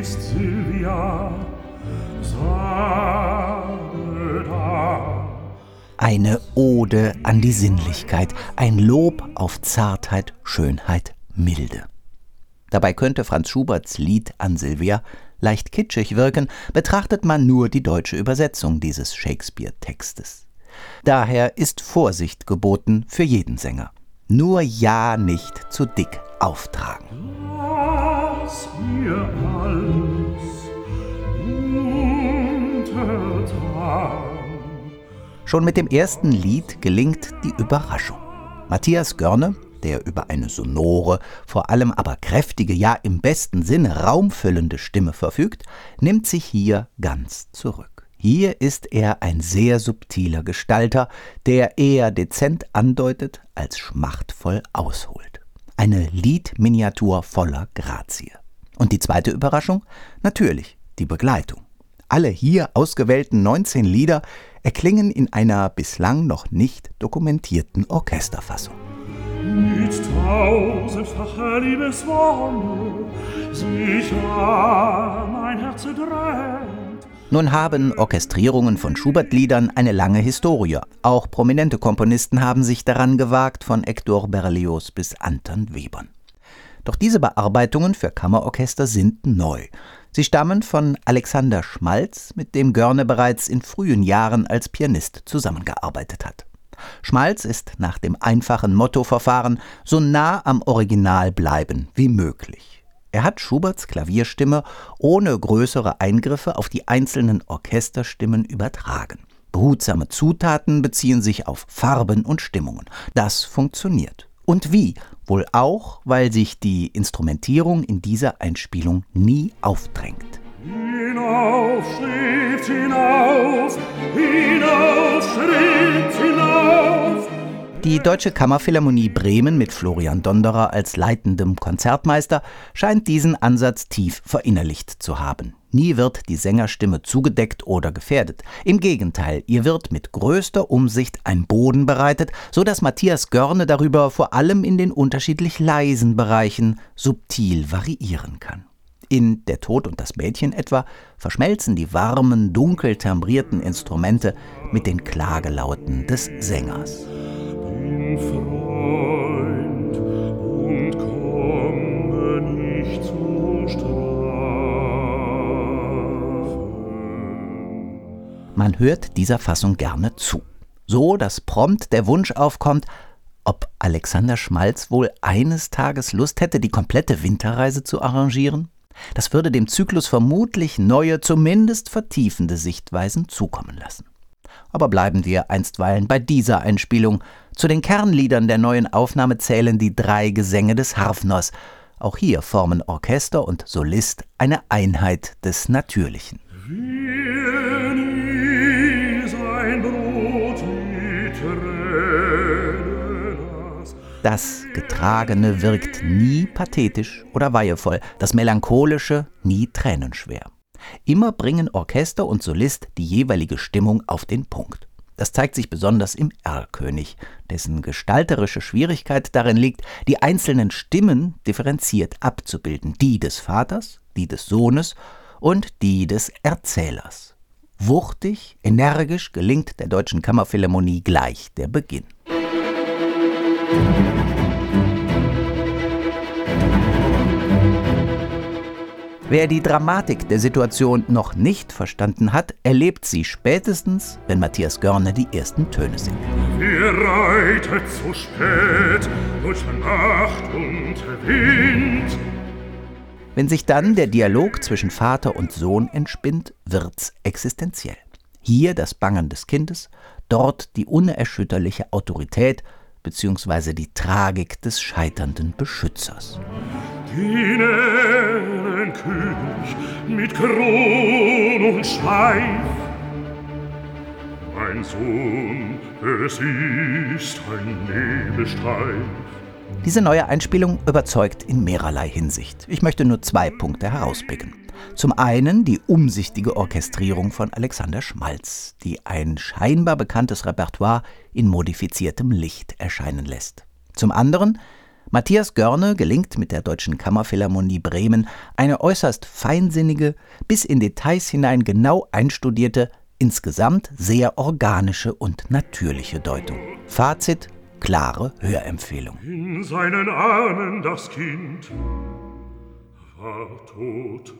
ist Silvia, da. Eine Ode an die Sinnlichkeit, ein Lob auf Zartheit, Schönheit, Milde. Dabei könnte Franz Schuberts Lied an Silvia leicht kitschig wirken, betrachtet man nur die deutsche Übersetzung dieses Shakespeare-Textes. Daher ist Vorsicht geboten für jeden Sänger. Nur ja nicht zu dick auftragen. Schon mit dem ersten Lied gelingt die Überraschung. Matthias Görne, der über eine sonore, vor allem aber kräftige, ja im besten Sinne raumfüllende Stimme verfügt, nimmt sich hier ganz zurück. Hier ist er ein sehr subtiler Gestalter, der eher dezent andeutet als schmachtvoll ausholt. Eine Liedminiatur voller Grazie. Und die zweite Überraschung? Natürlich die Begleitung. Alle hier ausgewählten 19 Lieder erklingen in einer bislang noch nicht dokumentierten Orchesterfassung. Mit tausendfacher Liebeswonne sich an mein Herz drängt nun haben Orchestrierungen von Schubert-Liedern eine lange Historie. Auch prominente Komponisten haben sich daran gewagt, von Hector Berlioz bis Anton Webern. Doch diese Bearbeitungen für Kammerorchester sind neu. Sie stammen von Alexander Schmalz, mit dem Görne bereits in frühen Jahren als Pianist zusammengearbeitet hat. Schmalz ist nach dem einfachen Mottoverfahren so nah am Original bleiben wie möglich. Er hat Schuberts Klavierstimme ohne größere Eingriffe auf die einzelnen Orchesterstimmen übertragen. Behutsame Zutaten beziehen sich auf Farben und Stimmungen. Das funktioniert. Und wie? Wohl auch, weil sich die Instrumentierung in dieser Einspielung nie aufdrängt. Hinauf, schritt hinauf, hinauf, schritt hinauf. Die Deutsche Kammerphilharmonie Bremen mit Florian Donderer als leitendem Konzertmeister scheint diesen Ansatz tief verinnerlicht zu haben. Nie wird die Sängerstimme zugedeckt oder gefährdet. Im Gegenteil, ihr wird mit größter Umsicht ein Boden bereitet, so dass Matthias Görne darüber vor allem in den unterschiedlich leisen Bereichen subtil variieren kann. In Der Tod und das Mädchen etwa verschmelzen die warmen, dunkel timbrierten Instrumente mit den Klagelauten des Sängers. Freund Man hört dieser Fassung gerne zu. So, dass prompt der Wunsch aufkommt, ob Alexander Schmalz wohl eines Tages Lust hätte, die komplette Winterreise zu arrangieren? Das würde dem Zyklus vermutlich neue, zumindest vertiefende Sichtweisen zukommen lassen. Aber bleiben wir einstweilen bei dieser Einspielung. Zu den Kernliedern der neuen Aufnahme zählen die drei Gesänge des Harfners. Auch hier formen Orchester und Solist eine Einheit des Natürlichen. Das Getragene wirkt nie pathetisch oder weihevoll, das Melancholische nie tränenschwer. Immer bringen Orchester und Solist die jeweilige Stimmung auf den Punkt. Das zeigt sich besonders im Erlkönig, dessen gestalterische Schwierigkeit darin liegt, die einzelnen Stimmen differenziert abzubilden, die des Vaters, die des Sohnes und die des Erzählers. Wuchtig, energisch gelingt der Deutschen Kammerphilharmonie gleich der Beginn. Wer die Dramatik der Situation noch nicht verstanden hat, erlebt sie spätestens, wenn Matthias Görne die ersten Töne singt. Wir reitet zu spät durch Nacht und Wind. Wenn sich dann der Dialog zwischen Vater und Sohn entspinnt, wird's existenziell. Hier das Bangen des Kindes, dort die unerschütterliche Autorität bzw. die Tragik des scheiternden Beschützers. König mit Kron und Schweif. Mein Sohn, es ist ein Nebelstreif. Diese neue Einspielung überzeugt in mehrerlei Hinsicht. Ich möchte nur zwei Punkte herauspicken. Zum einen die umsichtige Orchestrierung von Alexander Schmalz, die ein scheinbar bekanntes Repertoire in modifiziertem Licht erscheinen lässt. Zum anderen Matthias Görne gelingt mit der Deutschen Kammerphilharmonie Bremen eine äußerst feinsinnige, bis in Details hinein genau einstudierte, Insgesamt sehr organische und natürliche Deutung. Fazit, klare Hörempfehlung. In seinen Armen das Kind war tot.